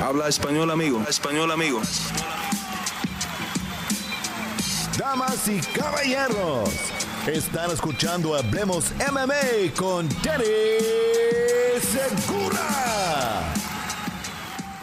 Habla español, amigo. español, amigo. Damas y caballeros, están escuchando Hablemos MMA con Dani Segura.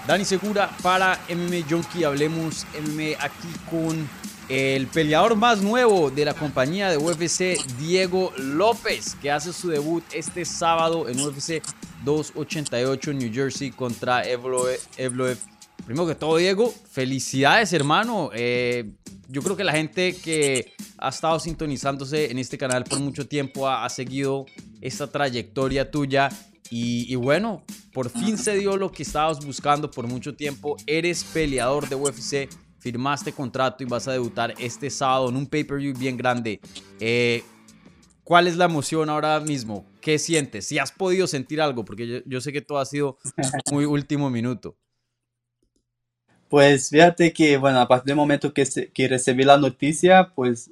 Dani Segura para MMA Junkie. Hablemos MMA aquí con el peleador más nuevo de la compañía de UFC, Diego López, que hace su debut este sábado en UFC 288 en New Jersey contra Evloev. Primero que todo, Diego, felicidades, hermano. Eh, yo creo que la gente que ha estado sintonizándose en este canal por mucho tiempo ha, seguido esta trayectoria tuya. Y, y, bueno, por fin se dio lo que estabas buscando por mucho tiempo. Eres peleador de UFC, firmaste contrato y vas a debutar este sábado en un pay-per-view bien grande. Eh, ¿Cuál es la emoción ahora mismo? ¿Qué sientes? Si has podido sentir algo, porque yo, sé que todo ha sido muy último minuto. Pues fíjate que, bueno, a partir del momento que, que recibí la noticia, pues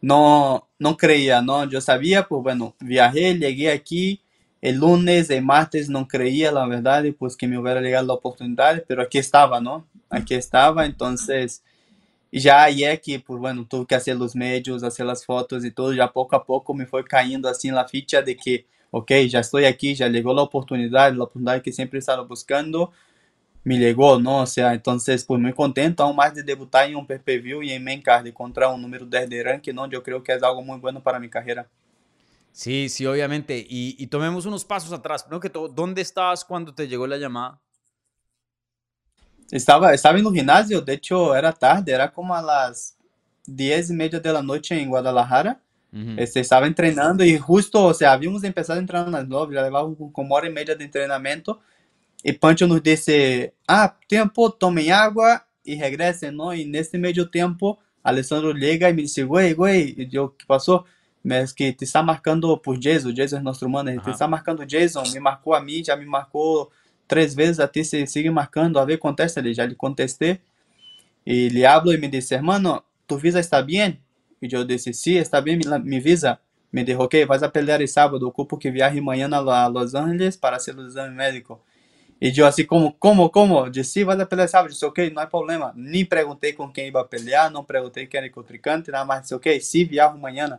no, no creía, ¿no? Yo sabía, pues bueno, viajé, llegué aquí el lunes, el martes no creía, la verdad, pues que me hubiera llegado la oportunidad, pero aquí estaba, ¿no? Aquí estaba, entonces y ya ayer que, pues bueno, tuve que hacer los medios, hacer las fotos y todo, ya poco a poco me fue cayendo así en la ficha de que, ok, ya estoy aquí, ya llegó la oportunidad, la oportunidad que siempre estaba buscando, me llegó, ¿no? O sea, entonces, pues muy contento, aún más de debutar en un PPV y en main card contra un número 10 de ranking, ¿no? Yo creo que es algo muy bueno para mi carrera. Sí, sí, obviamente. Y, y tomemos unos pasos atrás. ¿no? que todo, ¿Dónde estabas cuando te llegó la llamada? Estaba, estaba en el gimnasio, de hecho era tarde, era como a las diez y media de la noche en Guadalajara. este, estaba entrenando y justo, o sea, habíamos empezado a entrenar a las nueve, ya llevaba como hora y media de entrenamiento. Y Pancho nos dice, ah, tiempo, tomen agua y regresen, ¿no? Y en este medio tiempo, Alessandro llega y me dice, güey, güey, y yo, ¿qué pasó? Me es que te está marcando por Jason, Jason es nuestro manager, te está marcando Jason, me marcou a mí, ya me marcou três vezes até se sigue marcando, a ver, contéstale, já lhe contestei. E ele habla e me disse, hermano, tu visa está bem? E eu disse, sim, sí, está bem, me visa. Me dijo, ok, vas a pelear el sábado, ocupo que viaje mañana a Los Angeles para hacer o exame médico. E eu assim, como, como, como? Disse, sim, vas a pelear sábado. Disse, ok, não há problema. Nem perguntei com quem ia pelear, não perguntei quem era o contrincante, nada mais. Disse, ok, sim, viajo amanhã.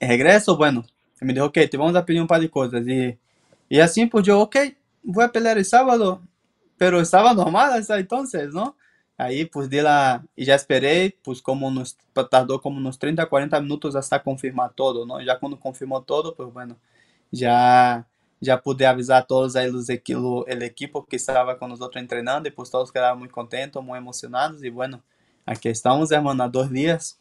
Regresso, bueno. Me dijo, ok, te vamos a pedir um par de coisas. E, e assim, por eu, ok, voy a pelear el sábado, pero estaba normal hasta entonces, ¿no? Ahí pues di la, y ya esperé, pues como nos, tardó como unos 30, 40 minutos hasta confirmar todo, ¿no? Ya cuando confirmó todo, pues bueno, ya, ya pude avisar a todos ahí los, el equipo que estaba con nosotros entrenando y pues todos quedaron muy contentos, muy emocionados y bueno, aquí estamos, hermano, a dos días.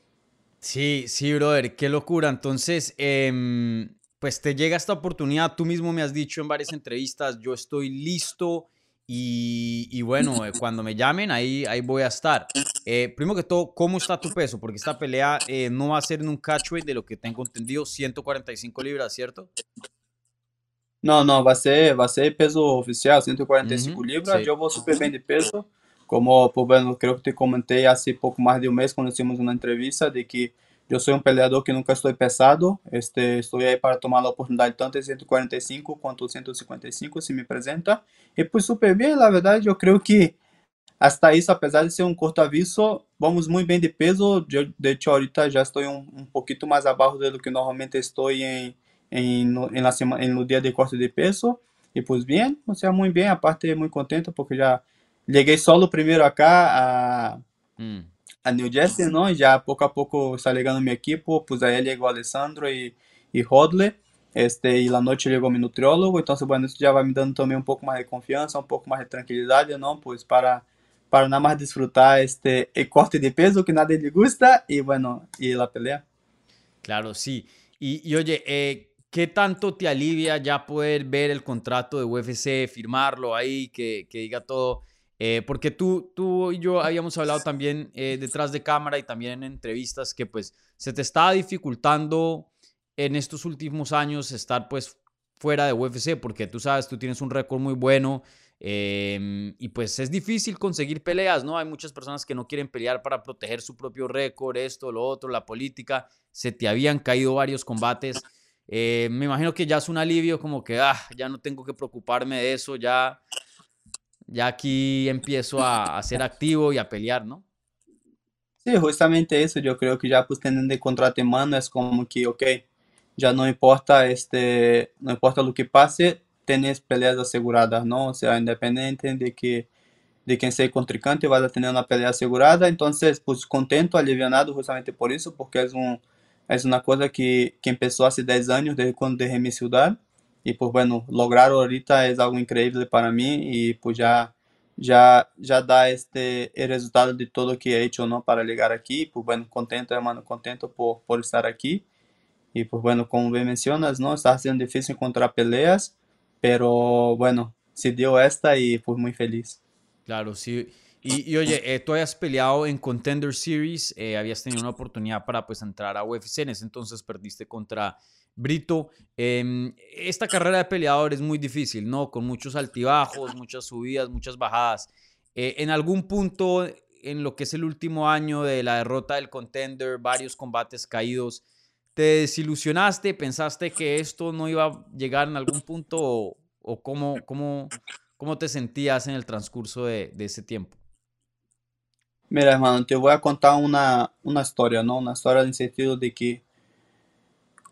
Sí, sí, brother, qué locura. Entonces, eh, pues te llega esta oportunidad, tú mismo me has dicho en varias entrevistas, yo estoy listo y, bueno, eh, cuando me llamen ahí, ahí voy a estar. Eh, primero que todo, ¿cómo está tu peso? Porque esta pelea eh, no va a ser en un catchweight, de lo que tengo entendido, 145 libras, ¿cierto? No, no, va a ser, va a ser peso oficial, 145 libras. Yo voy súper bien de peso. Como, pues, bueno, creo que te comenté hace poco más de un mes cuando hicimos una entrevista de que eu sou um peleador que nunca estou pesado. Este, estou aí para tomar a oportunidade tanto em 145 quanto 155 se me apresenta. E pues super bem, na verdade, eu creio que hasta isso, apesar de ser um curto aviso, vamos muito bem de peso. Eu, de hecho, ahorita já estou um, um pouquinho mais abaixo do que normalmente estou em, no, la dia de corte de peso. E pues bem, o sea, muito bem, aparte muito contente porque já cheguei solo primeiro acá a... Hum a New Jersey, ¿no? Ya poco a poco está llegando mi equipo, pues ahí llegó Alessandro y, y Hodle, este, y la noche llegó mi nutriólogo, entonces bueno, eso ya va me dando también un poco más de confianza, un poco más de tranquilidad, ¿no? Pues para, para nada más disfrutar este, el corte de peso que nadie le gusta y bueno, y la pelea. Claro, sí. Y, y oye, eh, ¿qué tanto te alivia ya poder ver el contrato de UFC, firmarlo ahí, que, que diga todo? Eh, porque tú, tú y yo habíamos hablado también eh, detrás de cámara y también en entrevistas que pues se te estaba dificultando en estos últimos años estar pues fuera de UFC porque tú sabes, tú tienes un récord muy bueno em, y pues es difícil conseguir peleas, ¿no? Hay muchas personas que no quieren pelear para proteger su propio récord, esto, lo otro, la política, se te habían caído varios combates. Eh, me imagino que ya es un alivio como que, ah, ya no tengo que preocuparme de eso, ya ya aquí empiezo a, ser activo y a pelear, ¿no? Sí, justamente eso, yo creo que ya pues teniendo el contrato en mano es como que, ok, ya no importa, este, no importa lo que pase, tienes peleas aseguradas, ¿no? O sea, independiente de que de quien sea el contrincante, vas a tener una pelea asegurada, entonces pues contento, aliviado justamente por eso, porque es, un, es una cosa que, que empezó hace 10 años, desde cuando dejé mi ciudad, y pues bueno, lograr ahorita es algo increíble para mí y pues ya ya, ya da este, el resultado de todo que he hecho, ¿no? Para llegar aquí, pues bueno, contento, hermano, contento por, por estar aquí. Y pues bueno, como me mencionas, ¿no? Está siendo difícil encontrar peleas, pero bueno, se dio esta y pues muy feliz. Claro, sí. Y, y oye, eh, tú habías peleado en Contender Series, eh, habías tenido una oportunidad para pues entrar a UFC, en ese entonces perdiste contra Brito, em, esta carrera de peleador es muy difícil, ¿no? Con muchos altibajos, muchas subidas, muchas bajadas. Eh, en algún punto, en lo que es el último año de la derrota del contender, varios combates caídos, ¿te desilusionaste? ¿Pensaste que esto no iba a llegar en algún punto? ¿O, cómo, cómo, cómo, te sentías en el transcurso de, de, ese tiempo? Mira, hermano, te voy a contar una, una historia, ¿no? Una historia en el sentido de que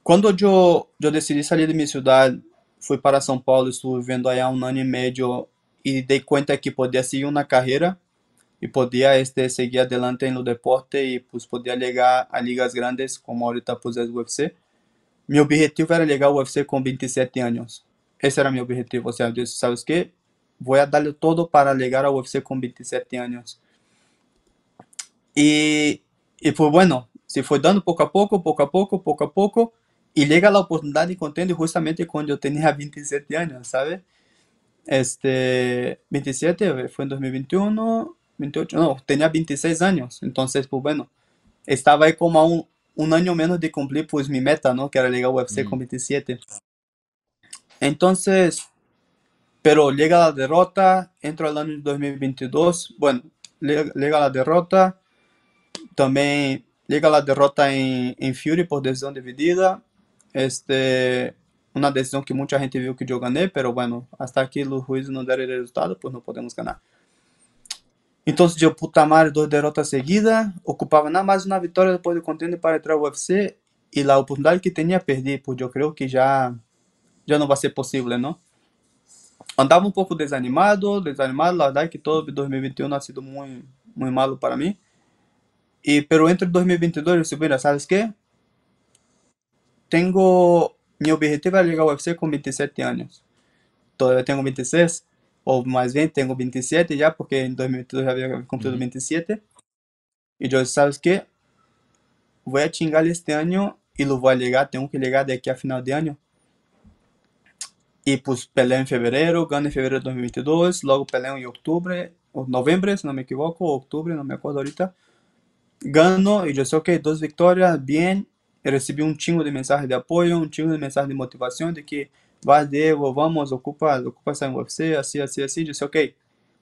Quando eu, eu decidi sair de minha cidade, fui para São Paulo, estive vivendo aí há um ano e meio e dei conta que podia seguir uma carreira e podia este, seguir adelante no deporte e pues, podia ligar a ligas grandes como ahorita pues é o UFC. Meu objetivo era ligar o UFC com 27 anos. Esse era meu objetivo. Ou seja, eu disse, sabes que? Vou dar todo para ligar ao UFC com 27 anos. E, e foi bueno, se foi dando pouco a pouco, pouco a pouco, pouco a pouco. Y llega la oportunidad de contender justamente cuando yo tenía 27 años, ¿sabes? Este, 27 fue en 2021, 28, no, tenía 26 años, entonces, pues bueno, estaba ahí como a un, un año menos de cumplir pues mi meta, ¿no? Que era llegar a UFC mm. con 27. Entonces, pero llega la derrota, entro al año 2022, bueno, llega la derrota, también llega la derrota en, en Fury por decisión dividida, este, una decisión que mucha gente vio que yo gané, pero bueno, hasta aquí los jueces no dieron el resultado, pues no podemos ganar. Entonces yo, puta madre, dos derrotas seguidas, ocupaba nada más una victoria después de contender para entrar al UFC y la oportunidad que tenía perdí, pues yo creo que ya, ya no va a ser posible, ¿no? Andaba un poco desanimado, desanimado, la verdad es que todo 2021 ha sido muy, muy malo para mí. Y, pero entre 2022 yo dije, mira, ¿sabes qué? Tengo, mi objetivo es llegar al UFC con 27 años. Todavía tengo 26, o más bien tengo 27 ya, porque en 2022 ya había cumplido 27. Y yo, ¿sabes qué? Voy a chingar este año y lo voy a llegar, tengo que llegar de aquí a final de año. Y pues peleé en febrero, gané en febrero de 2022, luego peleé en octubre, o noviembre, si no me equivoco, o octubre, no me acuerdo ahorita. Gano y yo sé, ok, dos victorias, bien, eu recebi um chingo de mensagem de apoio, um chingo de mensagem de motivação, de que vai, Diego, vamos, ocupa, ocupa essa UFC, assim, assim, assim. Disse, ok,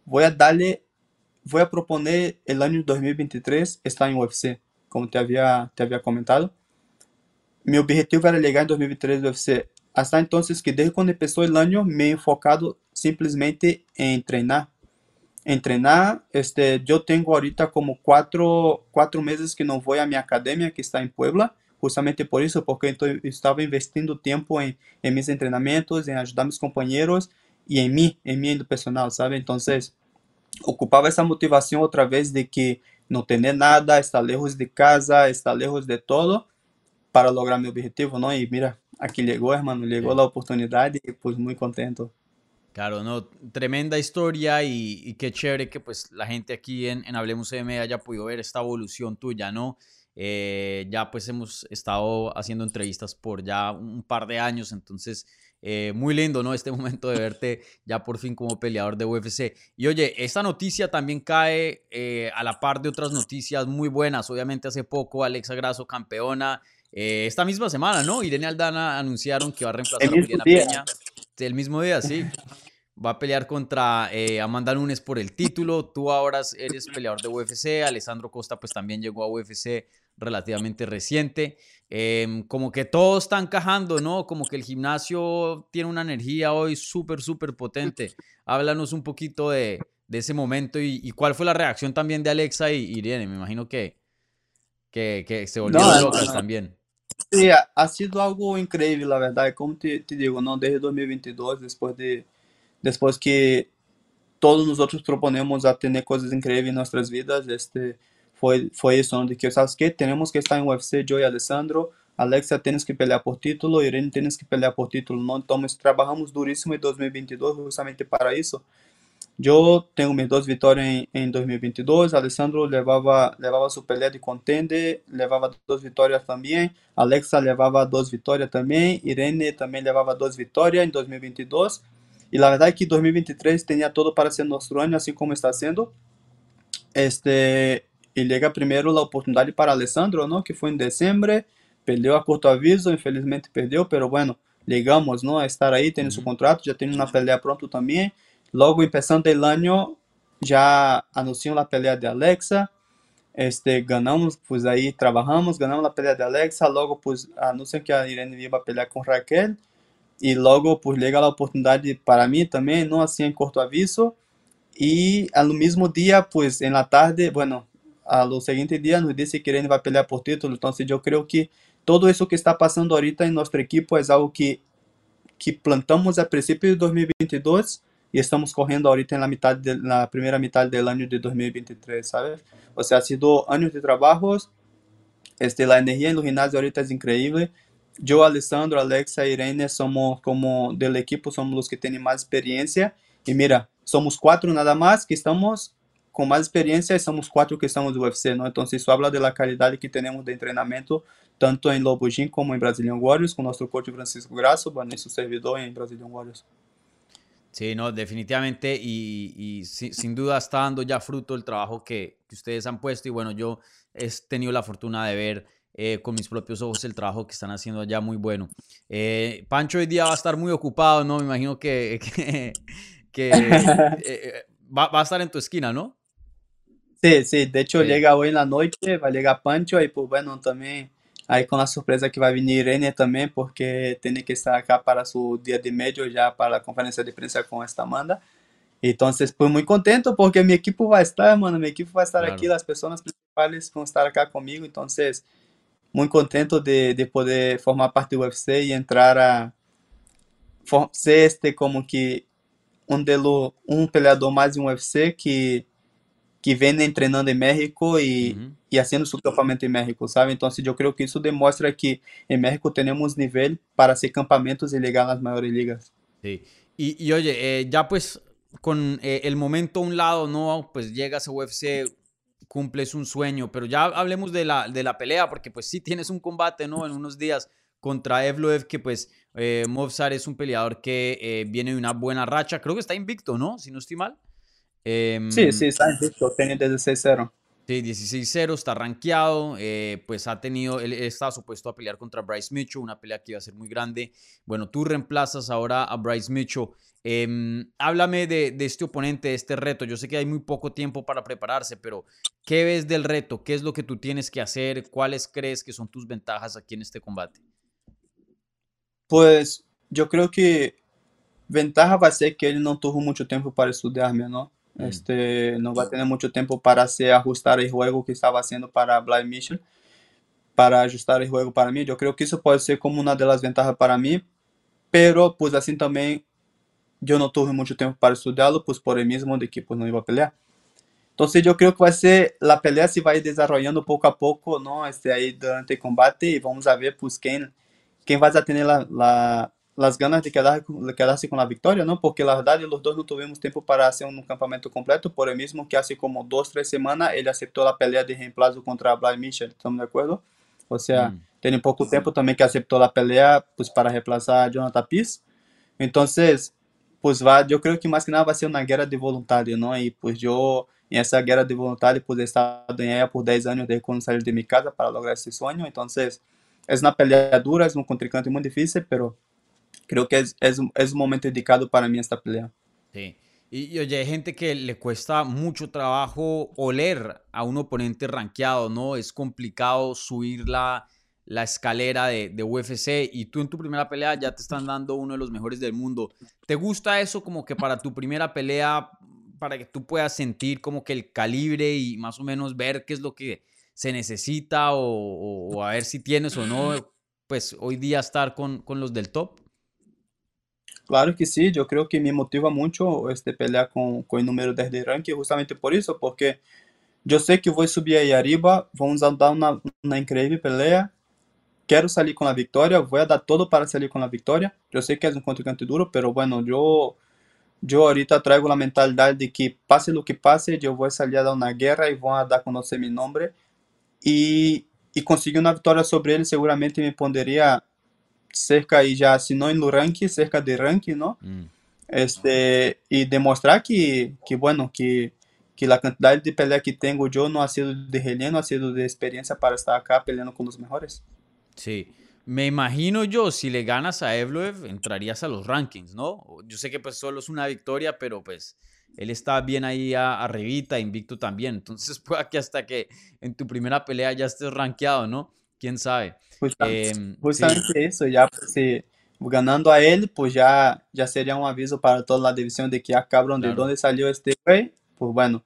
vou a darle, vou a proponer el ano 2023 estar em UFC, como te havia, te havia comentado. Meu objetivo era chegar em 2023 no UFC. Hasta entonces que desde quando começou o ano me he enfocado simplesmente em treinar. Em treinar, este, eu tenho ahorita como quatro, quatro meses que não vou à minha academia que está em Puebla justamente por isso, porque eu estava investindo tempo em, em meus treinamentos, em ajudar meus companheiros e em mim, em mim do personal, sabe? Então, ocupava essa motivação outra vez de que não ter nada, estar lejos de casa, estar lejos de todo, para lograr meu objetivo, não? E mira, aqui chegou, hermano, chegou a oportunidade e pues muito contento. Claro, no, tremenda historia y, y, qué chévere que pues la gente aquí en, en Hablemos M haya podido ver esta evolución tuya, ¿no? Eh, ya pues hemos estado haciendo entrevistas por ya un par de años, entonces eh, muy lindo, ¿no? Este momento de verte ya por fin como peleador de UFC. Y oye, esta noticia también cae eh, a la par de otras noticias muy buenas. Obviamente hace poco Alexa Grasso campeona. esta misma semana, ¿no? Irene Aldana anunciaron que va a reemplazar a Juliana Peña. El mismo día, sí. Va a pelear contra eh, Amanda Nunes por el título. Tú ahora eres peleador de UFC. Alessandro Costa pues también llegó a UFC relativamente reciente. Em, como que todo está encajando, ¿no? Como que el gimnasio tiene una energía hoy súper, súper potente. Háblanos un poquito de, ese momento y, cuál fue la reacción también de Alexa y Irene. Me imagino que, que, se volvieron locas también. Sí, ha, sido algo increíble, la verdad. Como te, te digo, ¿no? Desde 2022, después de después que todos nosotros proponemos a tener cosas increíbles en nuestras vidas, este, fue, fue eso, de que, ¿sabes qué? Tenemos que estar en UFC, yo y Alessandro, Alexa tienes que pelear por título, Irene tienes que pelear por título, ¿no? Entonces trabajamos durísimo en 2022 justamente para eso. Yo tengo mis dos victorias en, en 2022, Alessandro llevaba, llevaba su pelea de contender, llevaba dos victorias también, Alexa llevaba dos victorias también, Irene también llevaba dos victorias en 2022, y la verdad es que 2023 tenía todo para ser nuestro año, así como está siendo. Este, y llega primero la oportunidad para Alessandro, ¿no? Que fue en diciembre, perdió a corto aviso, infelizmente perdió, pero bueno, llegamos, ¿no? A estar ahí, tiene su contrato, ya tiene una pelea pronto también. Luego, empezando el año, ya anunció la pelea de Alexa. Este, ganamos, pues ahí trabajamos, ganamos la pelea de Alexa. Luego, pues anuncian que a Irene iba a pelear con Raquel e logo por llega a oportunidade para mim também, não assim em curto aviso. E no mesmo dia, pues en la tarde, bueno, ao seguinte dia nos disse que ele vai pelear por título. Então, eu creio que todo isso que está passando ahorita em nosso equipo é algo que que plantamos a princípio de 2022 e estamos correndo ahorita na metade de, na primeira metade do ano de 2023, sabe? Ou seja, ha sido anos de trabalhos. Este, la energia no ginásio ahorita é incrível yo, Alessandro, Alexa Irene somos como del equipo, somos los que tienen más experiencia. Y mira, somos cuatro nada más que estamos con más experiencia y somos cuatro que estamos de UFC, ¿no? Entonces eso habla de la calidad que tenemos de entrenamiento, tanto en Lobo Gym como en Brazilian Warriors, con nuestro coach Francisco Grasso, bueno, y su servidor en Brazilian Warriors. Sí, no, definitivamente y, y sin duda está dando ya fruto el trabajo que, que ustedes han puesto y bueno, yo he tenido la fortuna de ver eh, con mis propios ojos el trabajo que están haciendo allá muy bueno. Eh, Pancho hoy día va a estar muy ocupado, ¿no? Me imagino que, que, eh, va, va, a estar en tu esquina, ¿no? Sí, sí, de hecho llega hoy en la noche, va a llegar Pancho y pues bueno, también ahí con la sorpresa que va a venir Irene también porque tiene que estar acá para su día de medio ya para la conferencia de prensa con esta Amanda. Entonces, pues muy contento porque mi equipo va a estar, mano, mi equipo va a estar claro. aquí, las personas principales van a estar acá conmigo, entonces muito contento de, de poder formar parte do UFC e entrar a ser este como que um delo um peleador mais em UFC que que vem treinando em México e, uhum. e haciendo su campamento em México, sabe? Então, eu creio que isso demonstra que em México temos nível para ser campamentos e llegar nas maiores ligas. Sí. Y, y oye, eh, ya pues con eh, el momento a un lado, ¿no? Pues llegas a UFC, cumples un sueño, pero ya hablemos de la, de la pelea, porque pues sí tienes un combate, ¿no? En unos días contra Evloev, que pues eh, Movsar es un peleador que eh, viene de una buena racha, creo que está invicto, ¿no? Si no estoy mal. Em, sí, sí, está invicto, tiene 16-0. Sí, 16-0, está rankeado, eh, pues ha tenido, él está supuesto a pelear contra Bryce Mitchell, una pelea que iba a ser muy grande. Bueno, tú reemplazas ahora a Bryce Mitchell. Em, háblame de, de, este oponente, de este reto. Yo sé que hay muy poco tiempo para prepararse, pero ¿qué ves del reto? ¿Qué es lo que tú tienes que hacer? ¿Cuáles crees que son tus ventajas aquí en este combate? Pues yo creo que ventaja va a ser que él no tuvo mucho tiempo para estudiarme, ¿no? Este, no va a tener mucho tiempo para hacer ajustar el juego que estaba haciendo para Bly Mitchell, para ajustar el juego para mí. Yo creo que eso puede ser como una de las ventajas para mí, pero pues así también yo no tuve mucho tiempo para estudiarlo, pues por el mismo de que pues no iba a pelear. Entonces yo creo que va a ser, la pelea se va a ir desarrollando poco a poco, ¿no? Este, ahí durante el combate y vamos a ver pues quién, quién va a tener la, la las ganas de quedar, quedarse con la victoria, ¿no? Porque la verdad los dos no tuvimos tiempo para hacer un campamento completo, por el mismo que hace como dos, tres semanas él aceptó la pelea de reemplazo contra Bly Mitchell, ¿estamos de acuerdo? O sea, mm. tiene poco tiempo también que aceptó la pelea pues para reemplazar a Jonathan Peace. Entonces, pues va, yo creo que más que nada va a ser una guerra de voluntarios, ¿no? Y pues yo en esa guerra de voluntarios pues he estado en ella por 10 años desde cuando salí de mi casa para lograr ese sueño, entonces es una pelea dura, es un contrincante muy difícil, pero creo que es, es, es un momento indicado para mí esta pelea. Sí. Y, oye, hay gente que le cuesta mucho trabajo oler a un oponente rankeado, ¿no? Es complicado subir la, la escalera de, de, UFC y tú en tu primera pelea ya te están dando uno de los mejores del mundo. ¿Te gusta eso como que para tu primera pelea, para que tú puedas sentir como que el calibre y más o menos ver qué es lo que se necesita o, a ver si tienes o no, pues hoy día estar con, con los del top? Claro que sí, yo creo que me motiva mucho este, pelear con, con el número 10 de ranking justamente por eso, porque yo sé que voy a subir ahí arriba, vamos a dar una, una increíble pelea, quiero salir con la victoria, voy a dar todo para salir con la victoria. Yo sé que es un contrincante duro, pero bueno, yo, yo ahorita traigo la mentalidad de que pase lo que pase, yo voy a salir a dar una guerra y voy a dar a conocer mi nombre. Y, y conseguir una victoria sobre él seguramente me pondría cerca y ya, si no en el ranking, cerca de ranking, ¿no? Mm. Este, y demostrar que, que bueno, que, que la cantidad de pelea que tengo yo no ha sido de relleno, ha sido de experiencia para estar acá peleando con los mejores. Sí, me imagino yo, si le ganas a Evloev, entrarías a los rankings, ¿no? Yo sé que pues solo es una victoria, pero pues él está bien ahí arribita, invicto también. Entonces puede que hasta que en tu primera pelea ya estés rankeado, ¿no? quién sabe. Justamente, em, justamente eso, ya pues, ganando a él, pues ya, ya sería un aviso para toda la división de que ya cabrón, ¿de dónde salió este güey? Pues bueno,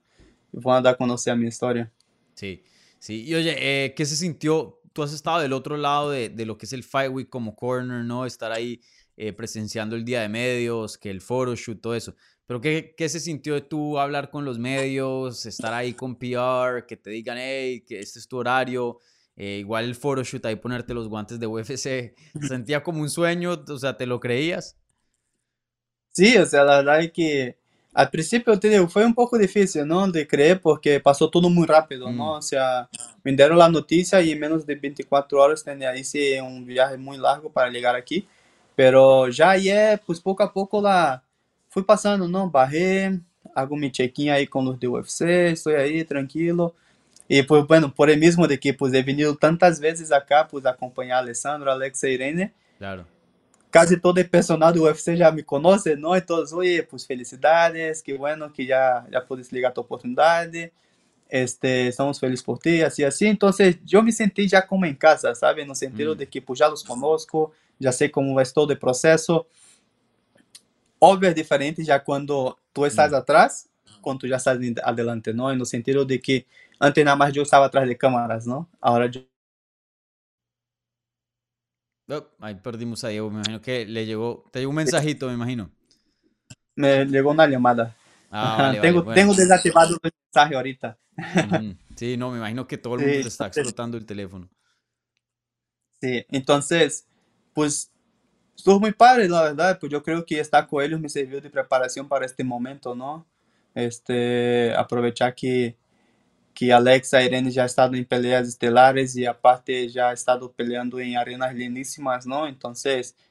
van a dar a conocer a mi historia. Sí, sí. Y oye, eh, ¿qué se sintió? Tú has estado del otro lado de, de, lo que es el Fight Week como corner, ¿no? Estar ahí eh, presenciando el día de medios, que el photoshoot, todo eso. Pero ¿qué, ¿qué, se sintió de tú hablar con los medios, estar ahí con PR, que te digan, hey, que este es tu horario? Eh, igual el photoshoot ahí ponerte los guantes de UFC, sentía como un sueño, o sea, ¿te lo creías? Sí, o sea, la verdad es que al principio te digo, fue un poco difícil, ¿no? De creer porque pasó todo muy rápido, ¿no? Mm. O sea, me dieron la noticia y en menos de 24 horas tenía hice un viaje muy largo para llegar aquí, pero ya ayer, pues poco a poco la fui pasando, ¿no? Bajé, hago mi check-in ahí con los de UFC, estoy ahí tranquilo. Y pues bueno, por el mismo de que pues he venido tantas veces acá, pues acompañar a Alessandro, Alexa e Irene. Claro. Casi todo el personal do UFC já me conoce, ¿no? Entonces, oye, pues felicidades, que bueno que ya, ya puedes ligar tu oportunidade. Este, estamos felizes por ti, así, así. Entonces, yo me sentí ya como en casa, ¿sabe? No sentido mm. de que pues ya los conozco, ya sé cómo es todo el proceso. Obvio es diferente ya cuando tú estás mm. atrás, cuando tú ya estás adelante, ¿no? En el sentido de que Antes nada más yo estaba atrás de cámaras, ¿no? Ahora yo... Oh, ahí perdimos a Diego, me imagino que le llegó, te llegó un mensajito, me imagino. Me llegó una llamada. Ah, vale, tengo, vale, tengo desactivado el mensaje ahorita. Sí, no, me imagino que todo el mundo sí, está explotando el teléfono. Sí, entonces, pues, estuvo muy padre, la verdad, pues yo creo que estar con ellos me sirvió de preparación para este momento, ¿no? Este, aprovechar que que Alexa Irene já estado em peleas estelares e aparte já estado peleando em arenas lindíssimas, não? Então,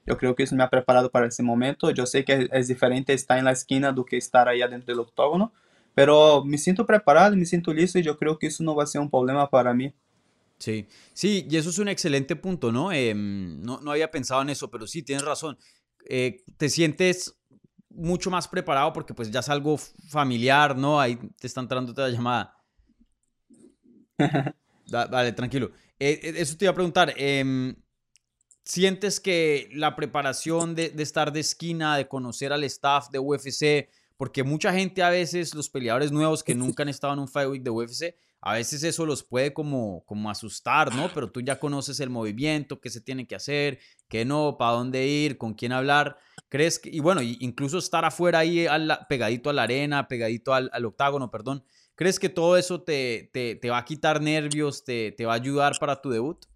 eu creio que isso me ha preparado para esse momento. Eu sei que é diferente estar na esquina do que estar aí dentro do octógono, pero me sinto preparado, me sinto listo e eu creio que isso não vai ser um problema para mim. Sí, sí, y eso es un excelente punto, ¿no? Eh, no, no, había pensado en eso, pero sí, tienes razón. Eh, te sientes mucho más preparado porque pues ya es algo familiar, ¿no? Ahí te está entrando toda la llamada. vale, tranquilo. Eh, eh, eso te iba a preguntar. Em, ¿Sientes que la preparación de, estar de esquina, de conocer al staff de UFC, porque mucha gente a veces, los peleadores nuevos que nunca han estado en un Fight Week de UFC, a veces eso los puede como, como asustar, ¿no? Pero tú ya conoces el movimiento, qué se tiene que hacer, qué no, para dónde ir, con quién hablar. ¿Crees que, y bueno, incluso estar afuera ahí pegadito a la arena, pegadito al, al octágono, perdón, ¿Crees que todo eso te, te, te va a quitar nervios, te, te, va a ayudar para tu debut?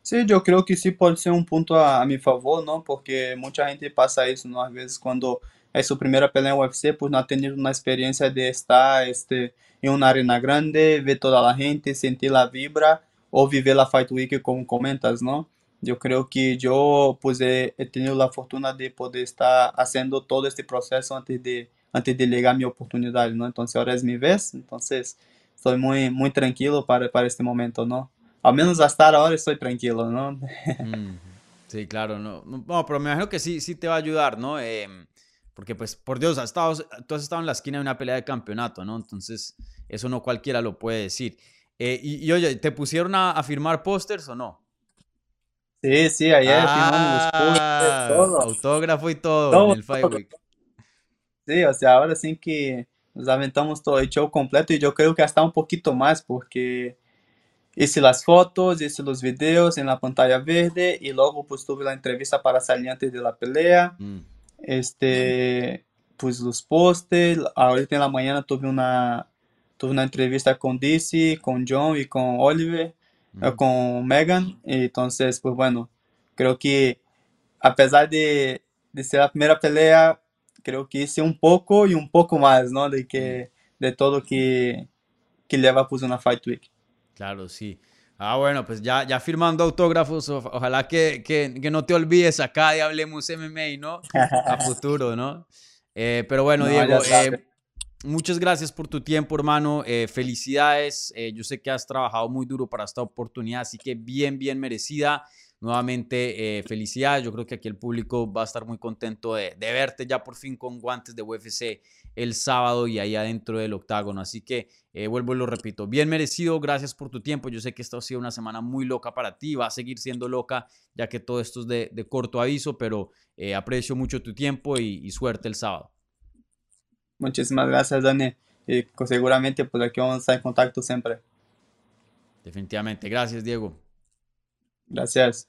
Sí, yo creo que sí puede ser un punto a, a mi favor, ¿no? Porque mucha gente pasa eso, ¿no? A veces cuando es su primera pelea en UFC, pues no ha tenido una experiencia de estar este, en una arena grande, ver toda la gente, sentir la vibra o vivir la Fight Week como comentas, ¿no? Yo creo que yo pues he, he tenido la fortuna de poder estar haciendo todo este proceso antes de antes de llegar mi oportunidad, ¿no? Entonces ahora es mi vez, entonces estoy muy, muy tranquilo para, para este momento, ¿no? Al menos hasta ahora estoy tranquilo, ¿no? Sí, claro, no, no, pero me imagino que sí, sí te va a ayudar, ¿no? Eh, Porque pues, por Dios, has estado, tú has estado en la esquina de una pelea de campeonato, ¿no? Entonces, eso no cualquiera lo puede decir. Eh, y, oye, ¿te pusieron a, firmar pósters o no? Sí, sí, ayer firmamos los pósters, ah, todo. Autógrafo y todo, en el Fight Week. Sí, o sea, ahora sí que nos aventamos todo el show completo y yo creo que hasta un poquito más porque hice las fotos, hice los videos en la pantalla verde y luego pues tuve la entrevista para antes de la pelea. Mm. Este, pues los postes, ahorita en la mañana tuve una, tuve una entrevista con DC, con John y con Oliver, eh, mm. con Megan. Entonces, pues bueno, creo que a pesar de, de ser la primera pelea, creo que hice un poco y un poco más, ¿no? De que de todo que, que lleva pues una Fight Week. Claro, sí. Ah, bueno, pues ya, ya firmando autógrafos, ojalá que, que, que no te olvides acá y Hablemos MMA, ¿no? A futuro, ¿no? Eh, pero bueno, Diego, eh, muchas gracias por tu tiempo, hermano. Eh, felicidades. yo sé que has trabajado muy duro para esta oportunidad, así que bien, bien merecida. Nuevamente, eh, felicidades. Yo creo que aquí el público va a estar muy contento de, verte ya por fin con guantes de UFC el sábado y ahí adentro del octágono. Así que eh, vuelvo y lo repito, bien merecido. Gracias por tu tiempo. Yo sé que esta ha sido una semana muy loca para ti. Va a seguir siendo loca ya que todo esto es de, corto aviso, pero eh, aprecio mucho tu tiempo y, suerte el sábado. Muchísimas gracias, Dani. Y seguramente pues aquí vamos a estar en contacto siempre. Definitivamente. Gracias, Diego. Gracias.